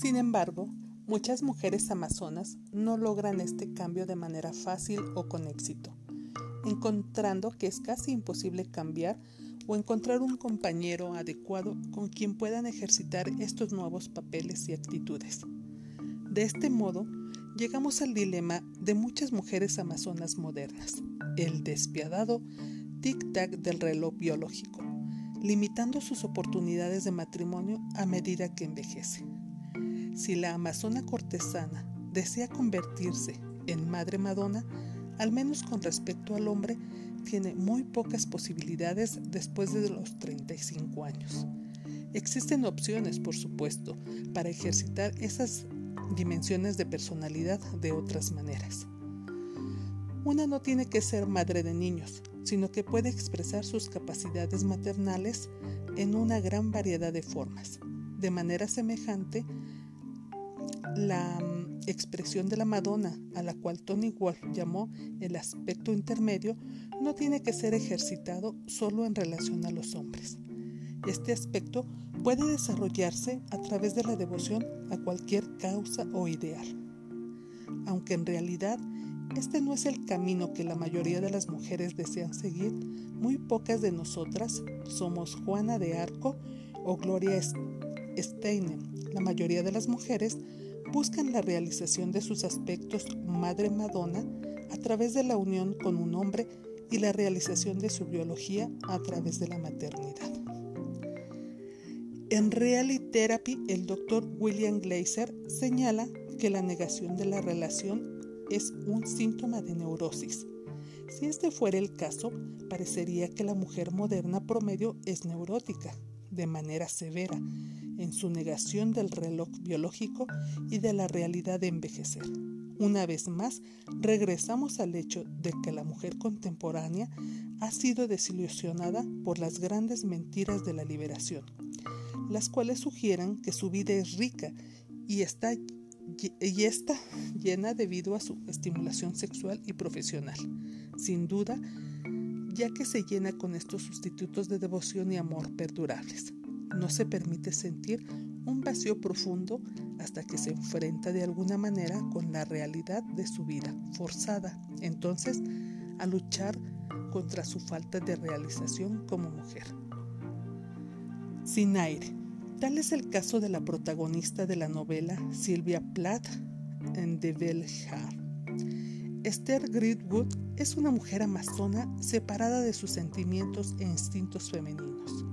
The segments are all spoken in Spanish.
Sin embargo, muchas mujeres amazonas no logran este cambio de manera fácil o con éxito, encontrando que es casi imposible cambiar o encontrar un compañero adecuado con quien puedan ejercitar estos nuevos papeles y actitudes. De este modo, llegamos al dilema de muchas mujeres amazonas modernas, el despiadado tic-tac del reloj biológico, limitando sus oportunidades de matrimonio a medida que envejece. Si la amazona cortesana desea convertirse en madre Madonna, al menos con respecto al hombre, tiene muy pocas posibilidades después de los 35 años. Existen opciones, por supuesto, para ejercitar esas dimensiones de personalidad de otras maneras. Una no tiene que ser madre de niños, sino que puede expresar sus capacidades maternales en una gran variedad de formas. De manera semejante, la mm, expresión de la Madonna, a la cual Tony Wolf llamó el aspecto intermedio, no tiene que ser ejercitado solo en relación a los hombres. Este aspecto puede desarrollarse a través de la devoción a cualquier causa o ideal. Aunque en realidad este no es el camino que la mayoría de las mujeres desean seguir, muy pocas de nosotras somos Juana de Arco o Gloria Steinem. La mayoría de las mujeres buscan la realización de sus aspectos Madre Madonna a través de la unión con un hombre y la realización de su biología a través de la maternidad. En Reality Therapy, el doctor William Glazer señala que la negación de la relación es un síntoma de neurosis. Si este fuera el caso, parecería que la mujer moderna promedio es neurótica, de manera severa, en su negación del reloj biológico y de la realidad de envejecer. Una vez más, regresamos al hecho de que la mujer contemporánea ha sido desilusionada por las grandes mentiras de la liberación las cuales sugieren que su vida es rica y está, y está llena debido a su estimulación sexual y profesional. Sin duda, ya que se llena con estos sustitutos de devoción y amor perdurables. No se permite sentir un vacío profundo hasta que se enfrenta de alguna manera con la realidad de su vida, forzada entonces a luchar contra su falta de realización como mujer. Sin aire. Tal es el caso de la protagonista de la novela Sylvia Plath en The Heart. Esther Gridwood es una mujer amazona separada de sus sentimientos e instintos femeninos.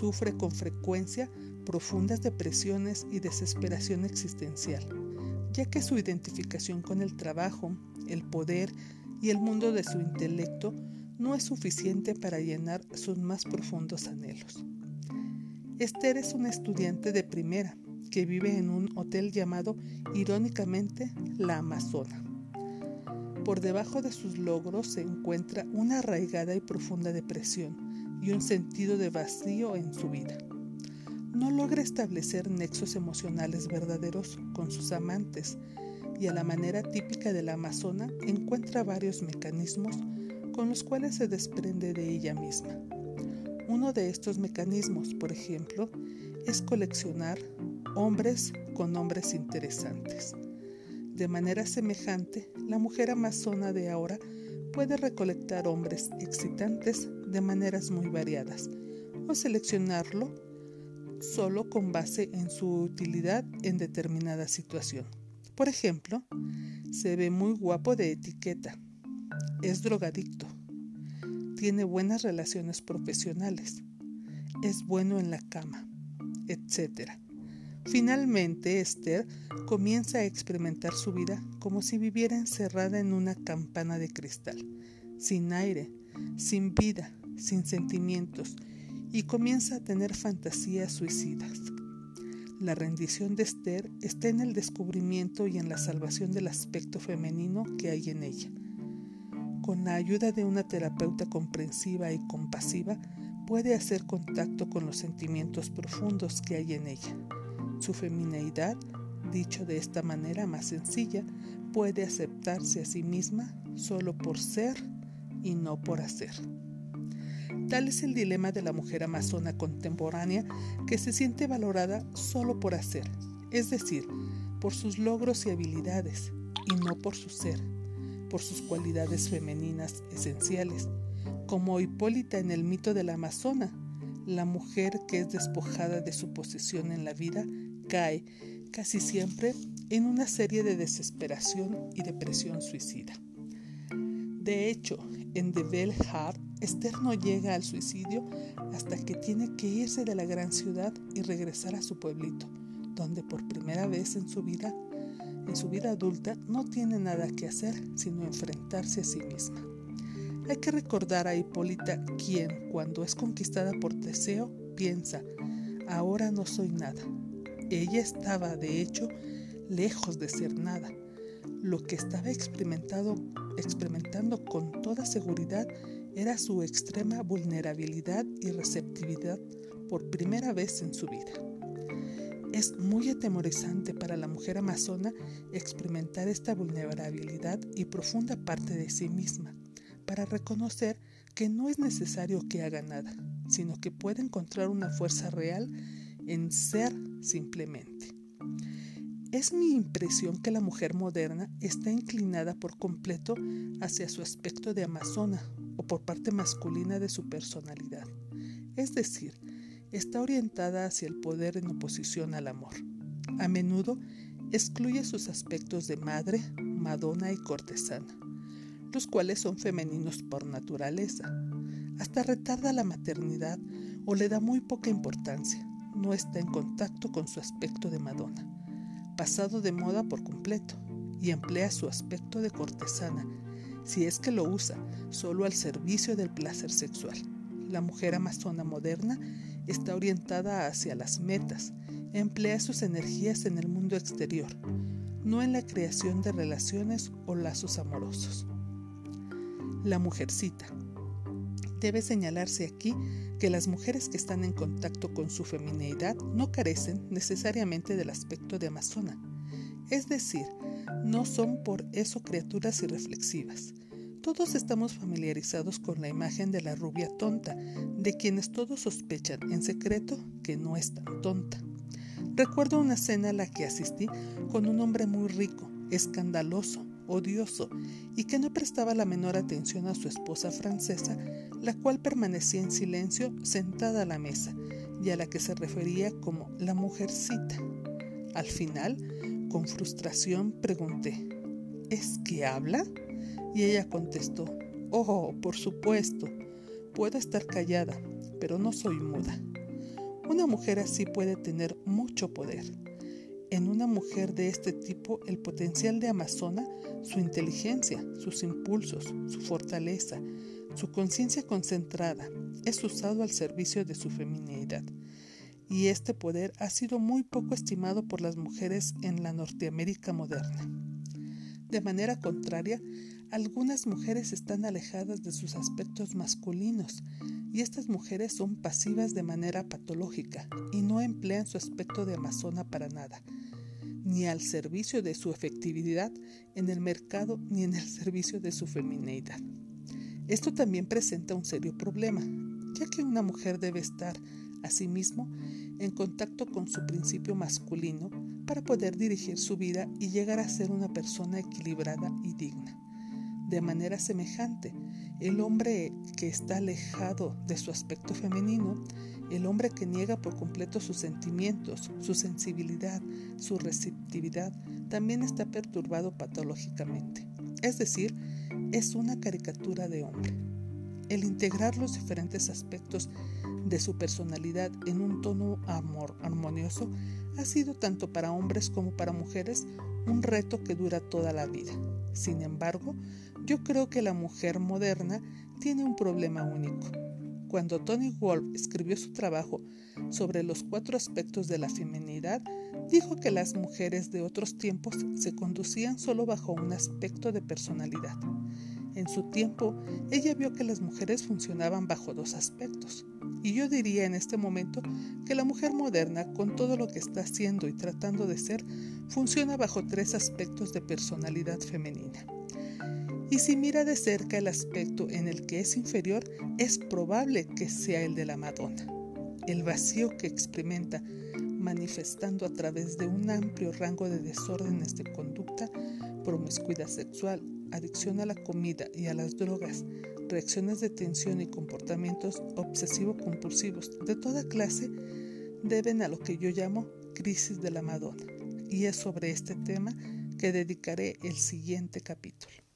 Sufre con frecuencia profundas depresiones y desesperación existencial, ya que su identificación con el trabajo, el poder y el mundo de su intelecto no es suficiente para llenar sus más profundos anhelos. Esther es una estudiante de primera que vive en un hotel llamado irónicamente La Amazona. Por debajo de sus logros se encuentra una arraigada y profunda depresión y un sentido de vacío en su vida. No logra establecer nexos emocionales verdaderos con sus amantes y a la manera típica de la amazona encuentra varios mecanismos con los cuales se desprende de ella misma. Uno de estos mecanismos, por ejemplo, es coleccionar hombres con hombres interesantes. De manera semejante, la mujer amazona de ahora puede recolectar hombres excitantes de maneras muy variadas o seleccionarlo solo con base en su utilidad en determinada situación. Por ejemplo, se ve muy guapo de etiqueta, es drogadicto, tiene buenas relaciones profesionales, es bueno en la cama, etc. Finalmente, Esther comienza a experimentar su vida como si viviera encerrada en una campana de cristal, sin aire, sin vida, sin sentimientos, y comienza a tener fantasías suicidas. La rendición de Esther está en el descubrimiento y en la salvación del aspecto femenino que hay en ella con la ayuda de una terapeuta comprensiva y compasiva, puede hacer contacto con los sentimientos profundos que hay en ella. Su femineidad, dicho de esta manera más sencilla, puede aceptarse a sí misma solo por ser y no por hacer. Tal es el dilema de la mujer amazona contemporánea que se siente valorada solo por hacer es decir, por sus logros y habilidades, y no por su ser, por sus cualidades femeninas esenciales, como Hipólita en el mito de la Amazona, la mujer que es despojada de su posición en la vida cae casi siempre en una serie de desesperación y depresión suicida. De hecho, en The Bell Heart, Esther no llega al suicidio hasta que tiene que irse de la gran ciudad y regresar a su pueblito, donde por primera vez en su vida, en su vida adulta, no tiene nada que hacer sino enfrentarse a sí misma. Hay que recordar a Hipólita quien, cuando es conquistada por Teseo, piensa, ahora no soy nada. Ella estaba, de hecho, lejos de ser nada. Lo que estaba experimentando con toda seguridad era su extrema vulnerabilidad y receptividad por primera vez en su vida. Es muy atemorizante para la mujer amazona experimentar esta vulnerabilidad y profunda parte de sí misma, para reconocer que no es necesario que haga nada, sino que puede encontrar una fuerza real en ser simplemente. Es mi impresión que la mujer moderna está inclinada por completo hacia su aspecto de amazona o por parte masculina de su personalidad. Es decir, está orientada hacia el poder en oposición al amor. A menudo excluye sus aspectos de madre, madona y cortesana los cuales son femeninos por naturaleza. Hasta retarda la maternidad o le da muy poca importancia. No está en contacto con su aspecto de Madonna, pasado de moda por completo, y emplea su aspecto de cortesana, si es que lo usa, solo al servicio del placer sexual. La mujer amazona moderna está orientada hacia las metas, emplea sus energías en el mundo exterior, no en la creación de relaciones o lazos amorosos la mujercita. Debe señalarse aquí que las mujeres que están en contacto con su femineidad no carecen necesariamente del aspecto de amazona, es decir, no son por eso criaturas irreflexivas. Todos estamos familiarizados con la imagen de la rubia tonta, de quienes todos sospechan en secreto que no es tan tonta. Recuerdo una cena a la que asistí con un hombre muy rico, escandaloso, odioso y que no prestaba la menor atención a su esposa francesa, la cual permanecía en silencio sentada a la mesa y a la que se refería como la mujercita. Al final, con frustración, pregunté, ¿es que habla? Y ella contestó, oh, por supuesto, puedo estar callada, pero no soy muda. Una mujer así puede tener mucho poder en una mujer de este tipo el potencial de Amazona, su inteligencia, sus impulsos, su fortaleza, su conciencia concentrada, es usado al servicio de su feminidad. Y este poder ha sido muy poco estimado por las mujeres en la Norteamérica moderna. De manera contraria, algunas mujeres están alejadas de sus aspectos masculinos y estas mujeres son pasivas de manera patológica y no emplean su aspecto de amazona para nada, ni al servicio de su efectividad en el mercado ni en el servicio de su femineidad. Esto también presenta un serio problema, ya que una mujer debe estar, asimismo, en contacto con su principio masculino para poder dirigir su vida y llegar a ser una persona equilibrada y digna. De manera semejante, el hombre que está alejado de su aspecto femenino, el hombre que niega por completo sus sentimientos, su sensibilidad, su receptividad, también está perturbado patológicamente. Es decir, es una caricatura de hombre. El integrar los diferentes aspectos de su personalidad en un tono amor armonioso ha sido tanto para hombres como para mujeres un reto que dura toda la vida. Sin embargo, yo creo que la mujer moderna tiene un problema único. Cuando Tony Wolf escribió su trabajo sobre los cuatro aspectos de la feminidad, dijo que las mujeres de otros tiempos se conducían solo bajo un aspecto de personalidad. En su tiempo, ella vio que las mujeres funcionaban bajo dos aspectos. Y yo diría en este momento que la mujer moderna, con todo lo que está haciendo y tratando de ser, funciona bajo tres aspectos de personalidad femenina. Y si mira de cerca el aspecto en el que es inferior, es probable que sea el de la Madonna. El vacío que experimenta manifestando a través de un amplio rango de desórdenes de conducta, promiscuidad sexual, adicción a la comida y a las drogas, reacciones de tensión y comportamientos obsesivo-compulsivos de toda clase, deben a lo que yo llamo crisis de la Madonna. Y es sobre este tema que dedicaré el siguiente capítulo.